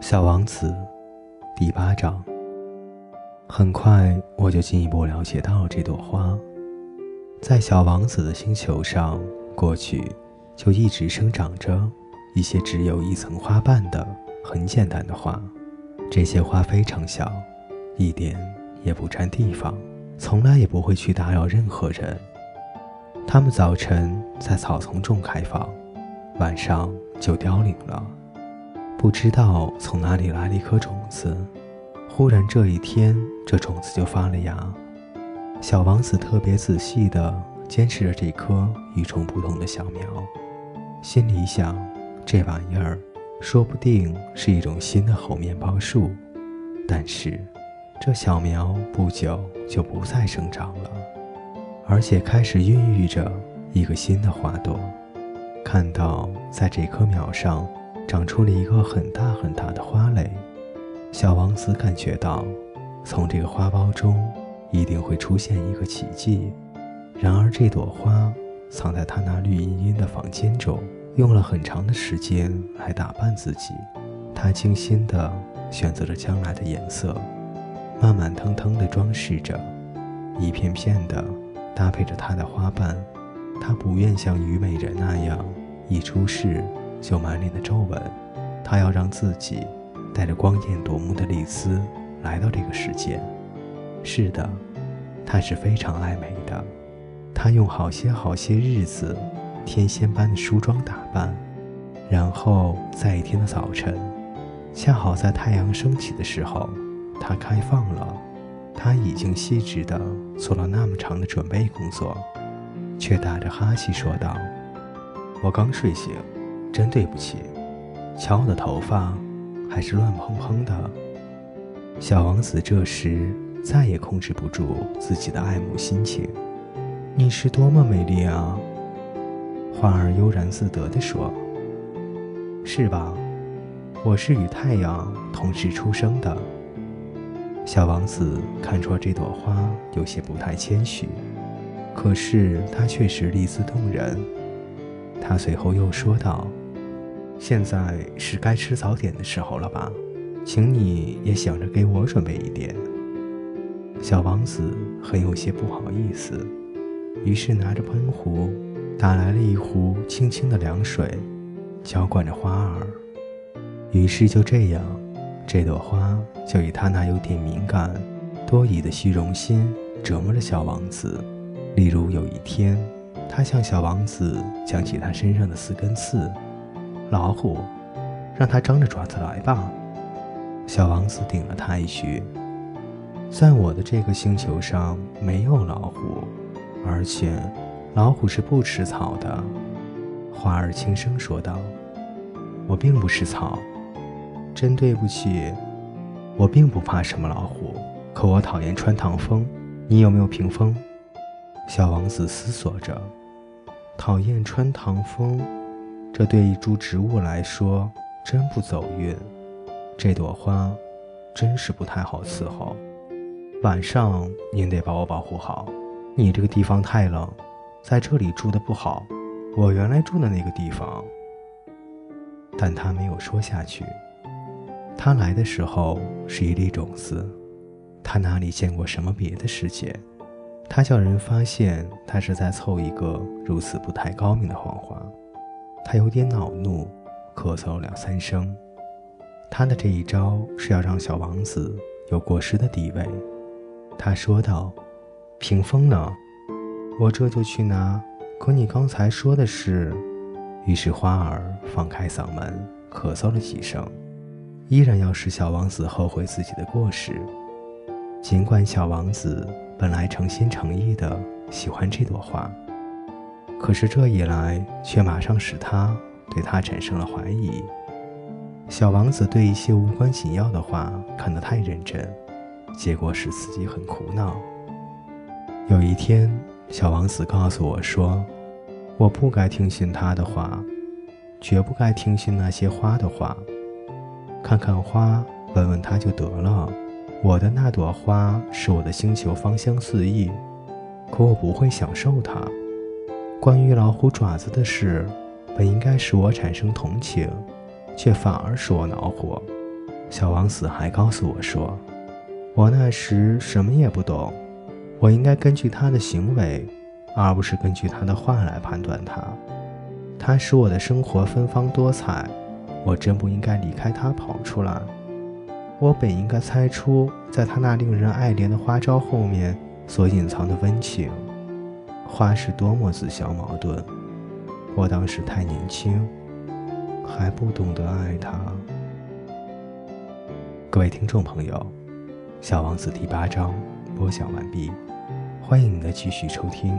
小王子，第八章。很快我就进一步了解到了这朵花，在小王子的星球上，过去就一直生长着一些只有一层花瓣的很简单的花。这些花非常小，一点也不占地方，从来也不会去打扰任何人。它们早晨在草丛中开放，晚上就凋零了。不知道从哪里来了一颗种子，忽然这一天，这种子就发了芽。小王子特别仔细地监视着这颗与众不同的小苗，心里想：这玩意儿说不定是一种新的猴面包树。但是，这小苗不久就不再生长了，而且开始孕育着一个新的花朵。看到在这棵苗上。长出了一个很大很大的花蕾，小王子感觉到，从这个花苞中一定会出现一个奇迹。然而，这朵花藏在他那绿茵茵的房间中，用了很长的时间来打扮自己。他精心地选择了将来的颜色，慢慢腾腾地装饰着，一片片地搭配着它的花瓣。他不愿像虞美人那样一出世。就满脸的皱纹，他要让自己带着光艳夺目的丽丝来到这个世界。是的，他是非常爱美的。他用好些好些日子，天仙般的梳妆打扮，然后在一天的早晨，恰好在太阳升起的时候，他开放了。他已经细致地做了那么长的准备工作，却打着哈气说道：“我刚睡醒。”真对不起，瞧我的头发，还是乱蓬蓬的。小王子这时再也控制不住自己的爱慕心情。你是多么美丽啊！花儿悠然自得地说：“是吧？我是与太阳同时出生的。”小王子看出这朵花有些不太谦虚，可是它确实丽姿动人。他随后又说道。现在是该吃早点的时候了吧，请你也想着给我准备一点。小王子很有些不好意思，于是拿着喷壶打来了一壶清清的凉水，浇灌着花儿。于是就这样，这朵花就以他那有点敏感、多疑的虚荣心折磨着小王子。例如有一天，他向小王子讲起他身上的四根刺。老虎，让它张着爪子来吧。小王子顶了他一句：“在我的这个星球上没有老虎，而且老虎是不吃草的。”花儿轻声说道：“我并不吃草，真对不起。我并不怕什么老虎，可我讨厌穿堂风。你有没有屏风？”小王子思索着：“讨厌穿堂风。”这对一株植物来说真不走运，这朵花真是不太好伺候。晚上您得把我保护好。你这个地方太冷，在这里住的不好。我原来住的那个地方……但他没有说下去。他来的时候是一粒种子，他哪里见过什么别的世界？他叫人发现他是在凑一个如此不太高明的谎话。他有点恼怒，咳嗽两三声。他的这一招是要让小王子有过失的地位。他说道：“屏风呢？我这就去拿。可你刚才说的是……”于是花儿放开嗓门咳嗽了几声，依然要使小王子后悔自己的过失。尽管小王子本来诚心诚意的喜欢这朵花。可是这一来，却马上使他对他产生了怀疑。小王子对一些无关紧要的话看得太认真，结果使自己很苦恼。有一天，小王子告诉我说：“我不该听信他的话，绝不该听信那些花的话。看看花，问问他就得了。我的那朵花使我的星球芳香四溢，可我不会享受它。”关于老虎爪子的事，本应该使我产生同情，却反而使我恼火。小王子还告诉我说：“我那时什么也不懂，我应该根据他的行为，而不是根据他的话来判断他。他使我的生活芬芳多彩，我真不应该离开他跑出来。我本应该猜出，在他那令人爱怜的花招后面所隐藏的温情。花是多么自相矛盾！我当时太年轻，还不懂得爱他。”各位听众朋友，《小王子》第八章播讲完毕，欢迎您的继续收听。